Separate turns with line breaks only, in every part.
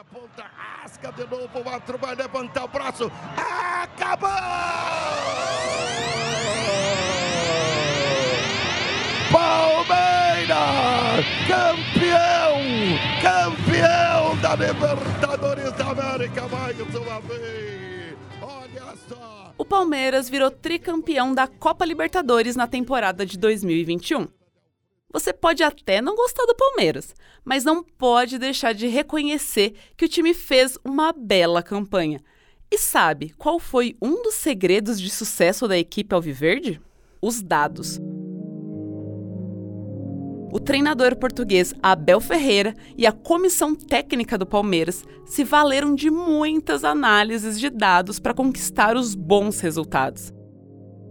na ponta, rasca de novo, o outro vai levantar o braço. Acabou! Palmeiras, campeão, campeão da Libertadores da América mais uma vez. Olha só.
O Palmeiras virou tricampeão da Copa Libertadores na temporada de 2021. Você pode até não gostar do Palmeiras, mas não pode deixar de reconhecer que o time fez uma bela campanha. E sabe qual foi um dos segredos de sucesso da equipe Alviverde? Os dados. O treinador português Abel Ferreira e a comissão técnica do Palmeiras se valeram de muitas análises de dados para conquistar os bons resultados.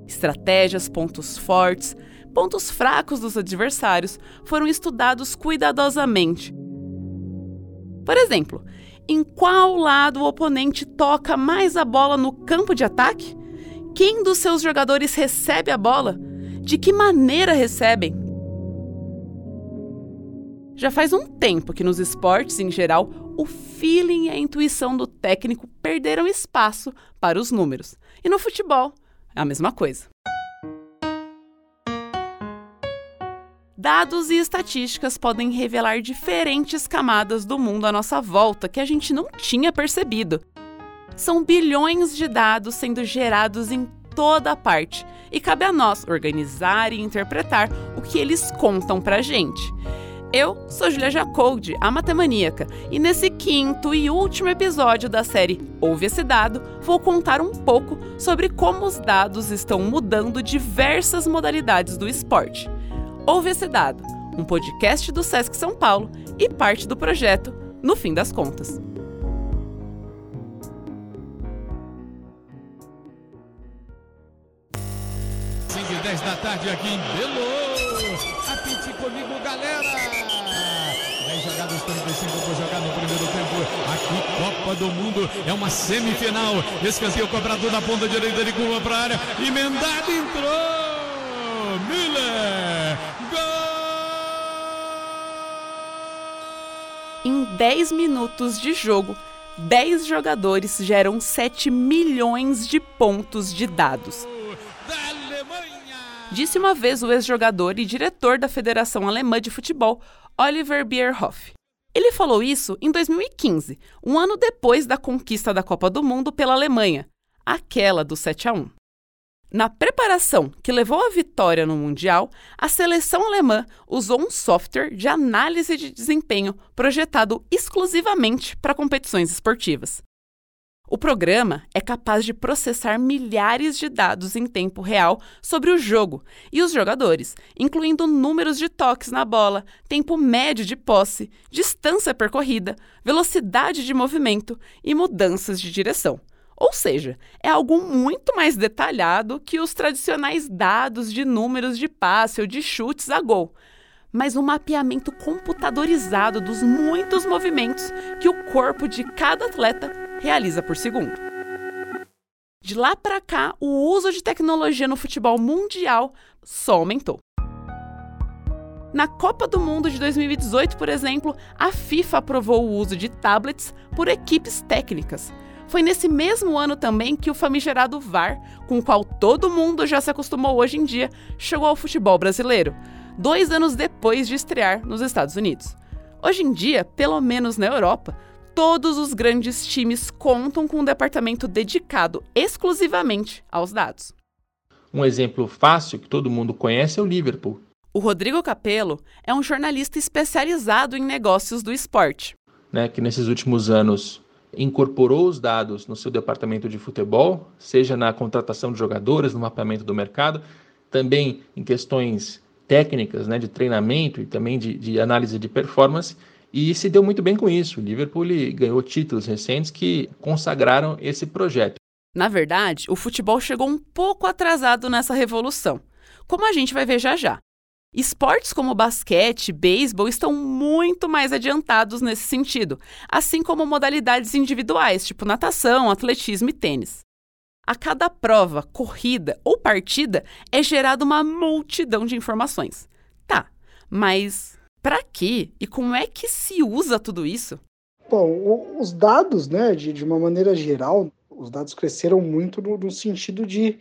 Estratégias, pontos fortes, pontos fracos dos adversários foram estudados cuidadosamente. Por exemplo, em qual lado o oponente toca mais a bola no campo de ataque? Quem dos seus jogadores recebe a bola? De que maneira recebem? Já faz um tempo que nos esportes em geral, o feeling e a intuição do técnico perderam espaço para os números. E no futebol, é a mesma coisa. Dados e estatísticas podem revelar diferentes camadas do mundo à nossa volta que a gente não tinha percebido. São bilhões de dados sendo gerados em toda parte e cabe a nós organizar e interpretar o que eles contam pra gente. Eu sou Julia Jacoldi, a matemaníaca, e nesse quinto e último episódio da série Ouve esse Dado, vou contar um pouco sobre como os dados estão mudando diversas modalidades do esporte. Ouve esse dado, um podcast do Sesc São Paulo e parte do projeto No Fim das Contas.
Cinco 10 da tarde aqui em Belo. Apite comigo, galera. 10 jogadas, 35 por jogar no primeiro tempo. Aqui, Copa do Mundo, é uma semifinal. Escanteio cobrado da ponta direita de curva para a área. Emendado entrou.
10 minutos de jogo, 10 jogadores geram 7 milhões de pontos de dados. Disse uma vez o ex-jogador e diretor da Federação Alemã de Futebol, Oliver Bierhoff. Ele falou isso em 2015, um ano depois da conquista da Copa do Mundo pela Alemanha, aquela do 7 a 1. Na preparação que levou à vitória no Mundial, a seleção alemã usou um software de análise de desempenho projetado exclusivamente para competições esportivas. O programa é capaz de processar milhares de dados em tempo real sobre o jogo e os jogadores, incluindo números de toques na bola, tempo médio de posse, distância percorrida, velocidade de movimento e mudanças de direção. Ou seja, é algo muito mais detalhado que os tradicionais dados de números de passe ou de chutes a gol, mas um mapeamento computadorizado dos muitos movimentos que o corpo de cada atleta realiza por segundo. De lá para cá, o uso de tecnologia no futebol mundial só aumentou. Na Copa do Mundo de 2018, por exemplo, a FIFA aprovou o uso de tablets por equipes técnicas. Foi nesse mesmo ano também que o famigerado VAR, com o qual todo mundo já se acostumou hoje em dia, chegou ao futebol brasileiro, dois anos depois de estrear nos Estados Unidos. Hoje em dia, pelo menos na Europa, todos os grandes times contam com um departamento dedicado exclusivamente aos dados.
Um exemplo fácil que todo mundo conhece é o Liverpool.
O Rodrigo Capello é um jornalista especializado em negócios do esporte.
Né, que nesses últimos anos incorporou os dados no seu departamento de futebol, seja na contratação de jogadores, no mapeamento do mercado, também em questões técnicas, né, de treinamento e também de, de análise de performance, e se deu muito bem com isso. O Liverpool ganhou títulos recentes que consagraram esse projeto.
Na verdade, o futebol chegou um pouco atrasado nessa revolução, como a gente vai ver já já. Esportes como basquete beisebol estão muito mais adiantados nesse sentido, assim como modalidades individuais, tipo natação, atletismo e tênis. A cada prova, corrida ou partida é gerada uma multidão de informações. Tá, mas para quê e como é que se usa tudo isso?
Bom, os dados, né, de, de uma maneira geral, os dados cresceram muito no, no sentido de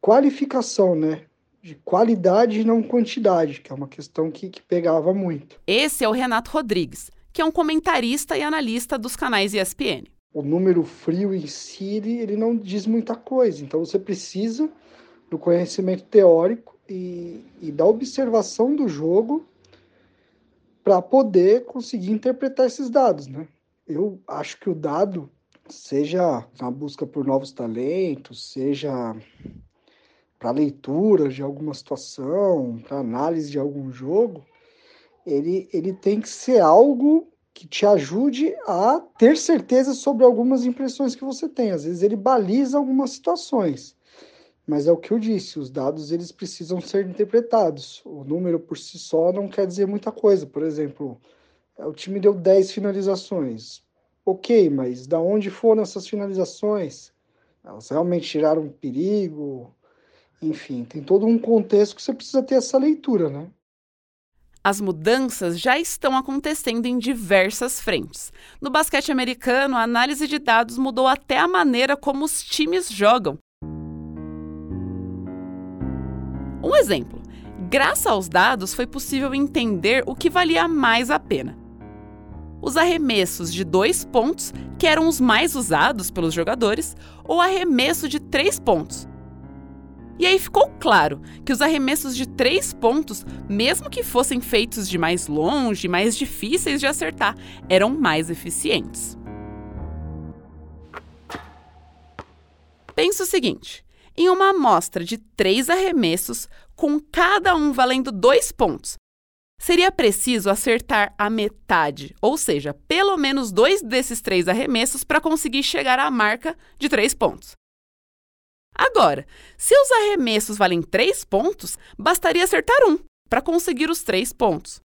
qualificação, né? De qualidade e não quantidade, que é uma questão que, que pegava muito.
Esse é o Renato Rodrigues, que é um comentarista e analista dos canais ESPN.
O número frio em si, ele não diz muita coisa. Então você precisa do conhecimento teórico e, e da observação do jogo para poder conseguir interpretar esses dados, né? Eu acho que o dado, seja na busca por novos talentos, seja para leitura de alguma situação, para análise de algum jogo, ele, ele tem que ser algo que te ajude a ter certeza sobre algumas impressões que você tem. Às vezes ele baliza algumas situações, mas é o que eu disse, os dados eles precisam ser interpretados. O número por si só não quer dizer muita coisa. Por exemplo, o time deu 10 finalizações. Ok, mas da onde foram essas finalizações? Elas realmente tiraram perigo? Enfim, tem todo um contexto que você precisa ter essa leitura, né?
As mudanças já estão acontecendo em diversas frentes. No basquete americano, a análise de dados mudou até a maneira como os times jogam. Um exemplo: graças aos dados foi possível entender o que valia mais a pena. Os arremessos de dois pontos, que eram os mais usados pelos jogadores, ou arremesso de três pontos, e aí ficou claro que os arremessos de três pontos, mesmo que fossem feitos de mais longe, mais difíceis de acertar, eram mais eficientes. Pensa o seguinte: em uma amostra de três arremessos, com cada um valendo dois pontos, seria preciso acertar a metade, ou seja, pelo menos dois desses três arremessos para conseguir chegar à marca de três pontos. Agora, se os arremessos valem 3 pontos, bastaria acertar um para conseguir os 3 pontos.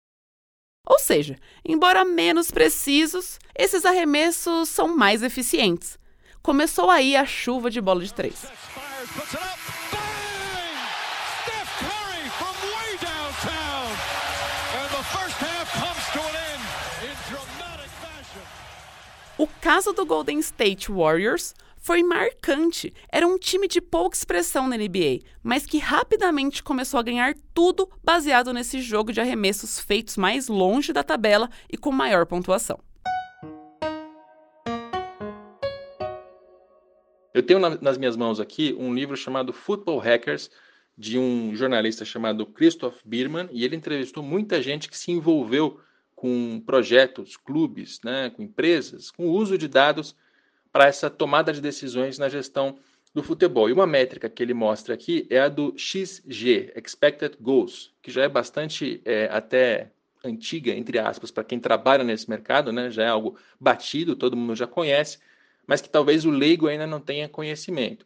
Ou seja, embora menos precisos, esses arremessos são mais eficientes. Começou aí a chuva de bola de três. O caso do Golden State Warriors foi marcante. Era um time de pouca expressão na NBA, mas que rapidamente começou a ganhar tudo baseado nesse jogo de arremessos feitos mais longe da tabela e com maior pontuação.
Eu tenho nas minhas mãos aqui um livro chamado Football Hackers, de um jornalista chamado Christoph Biermann, e ele entrevistou muita gente que se envolveu com projetos, clubes, né, com empresas, com o uso de dados para essa tomada de decisões na gestão do futebol. E uma métrica que ele mostra aqui é a do XG, Expected Goals, que já é bastante é, até antiga, entre aspas, para quem trabalha nesse mercado, né? já é algo batido, todo mundo já conhece, mas que talvez o leigo ainda não tenha conhecimento.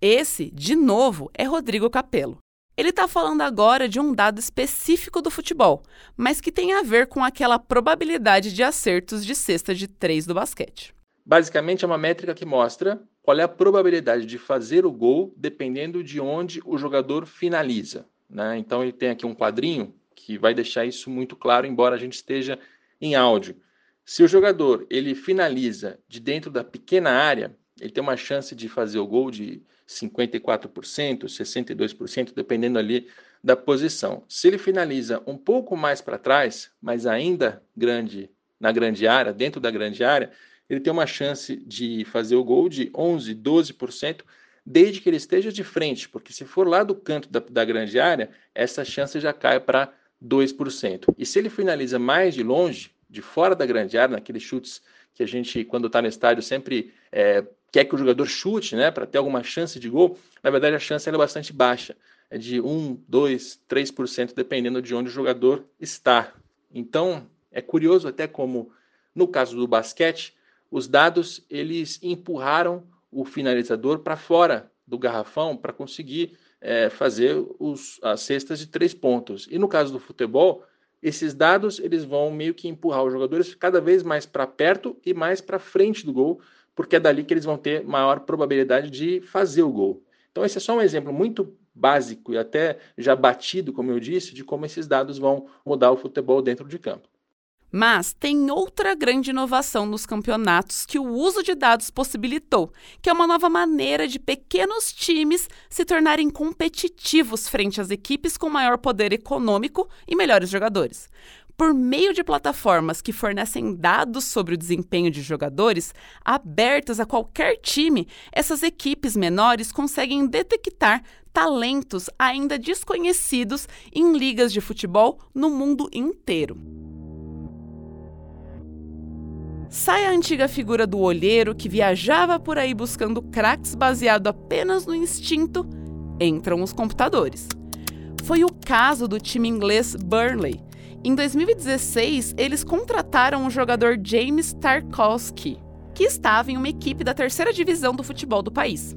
Esse, de novo, é Rodrigo Capello. Ele está falando agora de um dado específico do futebol, mas que tem a ver com aquela probabilidade de acertos de cesta de três do basquete.
Basicamente, é uma métrica que mostra qual é a probabilidade de fazer o gol dependendo de onde o jogador finaliza. Né? Então, ele tem aqui um quadrinho que vai deixar isso muito claro, embora a gente esteja em áudio. Se o jogador ele finaliza de dentro da pequena área, ele tem uma chance de fazer o gol de 54%, 62%, dependendo ali da posição. Se ele finaliza um pouco mais para trás, mas ainda grande na grande área, dentro da grande área, ele tem uma chance de fazer o gol de 11, 12%, desde que ele esteja de frente, porque se for lá do canto da, da grande área, essa chance já cai para 2%. E se ele finaliza mais de longe, de fora da grande área, naqueles chutes que a gente, quando está no estádio, sempre é, quer que o jogador chute, né, para ter alguma chance de gol, na verdade a chance é bastante baixa, é de 1, 2, 3%, dependendo de onde o jogador está. Então, é curioso até como, no caso do basquete, os dados eles empurraram o finalizador para fora do garrafão para conseguir é, fazer os, as cestas de três pontos. E no caso do futebol, esses dados eles vão meio que empurrar os jogadores cada vez mais para perto e mais para frente do gol, porque é dali que eles vão ter maior probabilidade de fazer o gol. Então esse é só um exemplo muito básico e até já batido, como eu disse, de como esses dados vão mudar o futebol dentro de campo.
Mas tem outra grande inovação nos campeonatos que o uso de dados possibilitou, que é uma nova maneira de pequenos times se tornarem competitivos frente às equipes com maior poder econômico e melhores jogadores. Por meio de plataformas que fornecem dados sobre o desempenho de jogadores, abertas a qualquer time, essas equipes menores conseguem detectar talentos ainda desconhecidos em ligas de futebol no mundo inteiro. Sai a antiga figura do olheiro que viajava por aí buscando craques baseado apenas no instinto, entram os computadores. Foi o caso do time inglês Burnley. Em 2016, eles contrataram o jogador James Tarkowski, que estava em uma equipe da terceira divisão do futebol do país.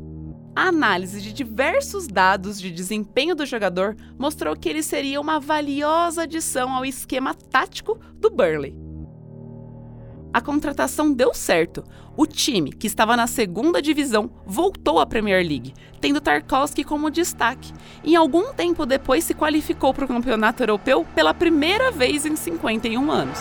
A análise de diversos dados de desempenho do jogador mostrou que ele seria uma valiosa adição ao esquema tático do Burnley a contratação deu certo. O time, que estava na segunda divisão, voltou à Premier League, tendo Tarkowski como destaque, e algum tempo depois se qualificou para o Campeonato Europeu pela primeira vez em 51 anos.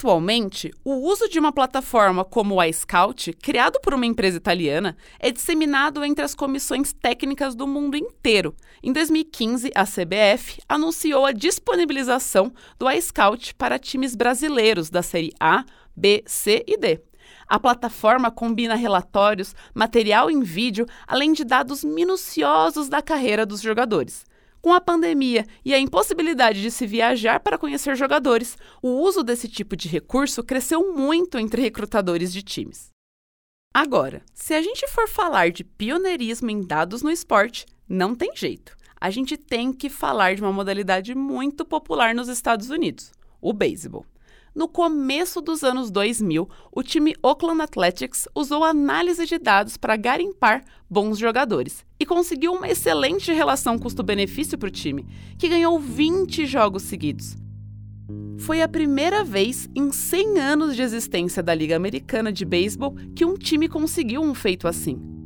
Atualmente, o uso de uma plataforma como o iScout, criado por uma empresa italiana, é disseminado entre as comissões técnicas do mundo inteiro. Em 2015, a CBF anunciou a disponibilização do iScout para times brasileiros da Série A, B, C e D. A plataforma combina relatórios, material em vídeo, além de dados minuciosos da carreira dos jogadores. Com a pandemia e a impossibilidade de se viajar para conhecer jogadores, o uso desse tipo de recurso cresceu muito entre recrutadores de times. Agora, se a gente for falar de pioneirismo em dados no esporte, não tem jeito. A gente tem que falar de uma modalidade muito popular nos Estados Unidos, o beisebol. No começo dos anos 2000, o time Oakland Athletics usou análise de dados para garimpar bons jogadores e conseguiu uma excelente relação custo-benefício para o time, que ganhou 20 jogos seguidos. Foi a primeira vez em 100 anos de existência da Liga Americana de Beisebol que um time conseguiu um feito assim.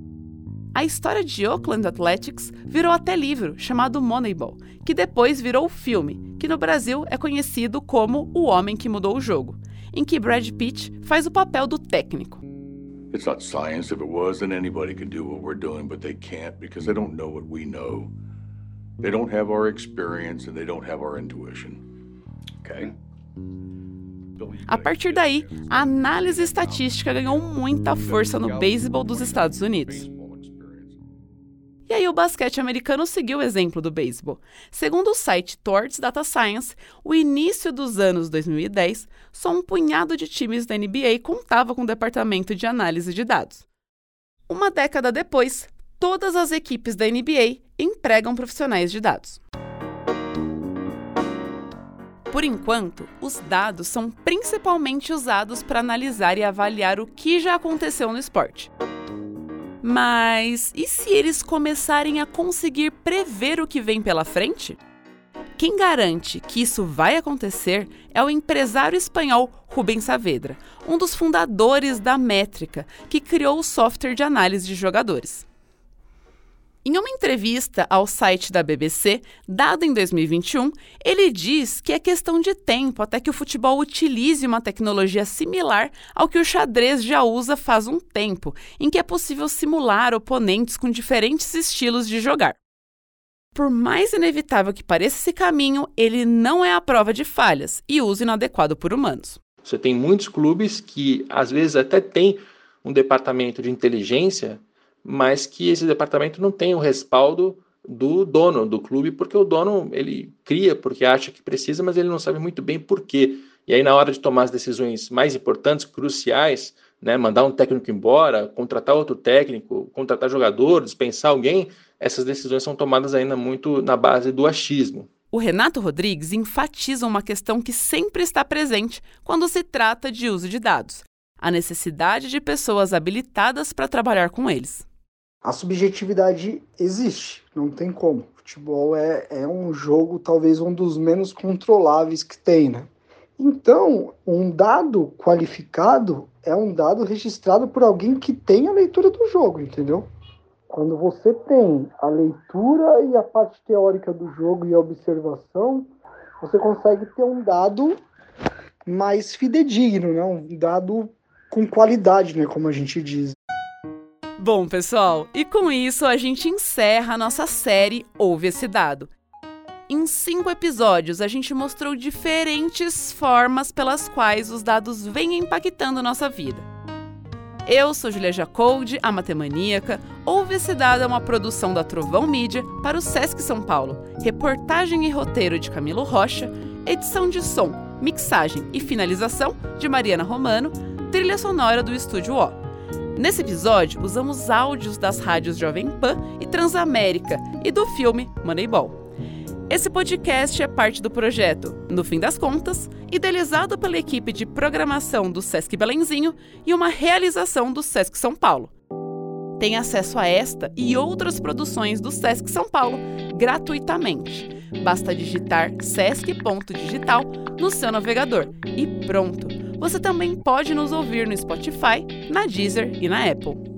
A história de Oakland Athletics virou até livro, chamado Moneyball, que depois virou filme, que no Brasil é conhecido como O Homem que Mudou o Jogo, em que Brad Pitt faz o papel do técnico. It's not science. If it was, then anybody could do what we're doing, but they can't because they don't know what we know. They don't have our experience and they don't have our intuition. Okay? A partir daí, a análise estatística ganhou muita força no beisebol dos Estados Unidos. E aí o basquete americano seguiu o exemplo do beisebol. Segundo o site Towards Data Science, o início dos anos 2010, só um punhado de times da NBA contava com o departamento de análise de dados. Uma década depois, todas as equipes da NBA empregam profissionais de dados. Por enquanto, os dados são principalmente usados para analisar e avaliar o que já aconteceu no esporte. Mas e se eles começarem a conseguir prever o que vem pela frente? Quem garante que isso vai acontecer é o empresário espanhol Rubens Saavedra, um dos fundadores da Métrica, que criou o software de análise de jogadores. Em uma entrevista ao site da BBC, dada em 2021, ele diz que é questão de tempo até que o futebol utilize uma tecnologia similar ao que o xadrez já usa faz um tempo, em que é possível simular oponentes com diferentes estilos de jogar. Por mais inevitável que pareça esse caminho, ele não é a prova de falhas e uso inadequado por humanos.
Você tem muitos clubes que às vezes até têm um departamento de inteligência mas que esse departamento não tem o respaldo do dono do clube, porque o dono ele cria porque acha que precisa, mas ele não sabe muito bem por quê. E aí na hora de tomar as decisões mais importantes, cruciais, né, mandar um técnico embora, contratar outro técnico, contratar jogador, dispensar alguém, essas decisões são tomadas ainda muito na base do achismo.
O Renato Rodrigues enfatiza uma questão que sempre está presente quando se trata de uso de dados: a necessidade de pessoas habilitadas para trabalhar com eles
a subjetividade existe, não tem como. Futebol é, é um jogo, talvez um dos menos controláveis que tem, né? Então, um dado qualificado é um dado registrado por alguém que tem a leitura do jogo, entendeu? Quando você tem a leitura e a parte teórica do jogo e a observação, você consegue ter um dado mais fidedigno, né? um dado com qualidade, né? como a gente diz.
Bom, pessoal, e com isso a gente encerra a nossa série Ouve esse Dado. Em cinco episódios, a gente mostrou diferentes formas pelas quais os dados vêm impactando nossa vida. Eu sou Julia Jacoldi, a matemaníaca. Ouve esse dado é uma produção da Trovão Mídia para o Sesc São Paulo. Reportagem e roteiro de Camilo Rocha, edição de som, mixagem e finalização de Mariana Romano, trilha sonora do Estúdio O. Nesse episódio, usamos áudios das rádios Jovem Pan e Transamérica e do filme Moneyball. Esse podcast é parte do projeto No Fim das Contas, idealizado pela equipe de programação do Sesc Belenzinho e uma realização do Sesc São Paulo. Tem acesso a esta e outras produções do Sesc São Paulo gratuitamente. Basta digitar sesc.digital no seu navegador e pronto! Você também pode nos ouvir no Spotify, na Deezer e na Apple.